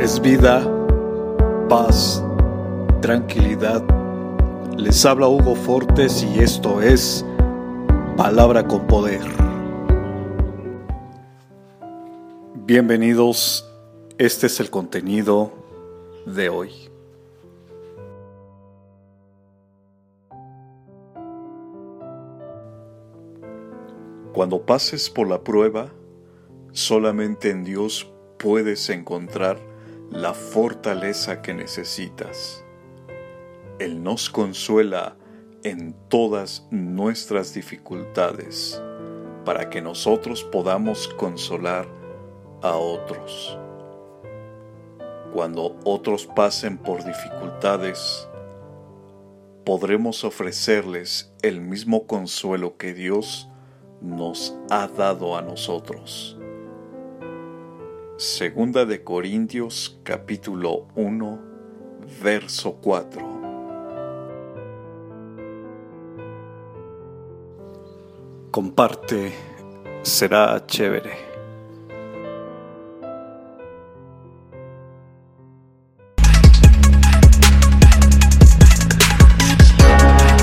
es vida, paz, tranquilidad. Les habla Hugo Fortes y esto es Palabra con Poder. Bienvenidos, este es el contenido de hoy. Cuando pases por la prueba, solamente en Dios puedes encontrar la fortaleza que necesitas. Él nos consuela en todas nuestras dificultades para que nosotros podamos consolar a otros. Cuando otros pasen por dificultades, podremos ofrecerles el mismo consuelo que Dios nos ha dado a nosotros. Segunda de Corintios capítulo 1 verso 4. Comparte, será chévere.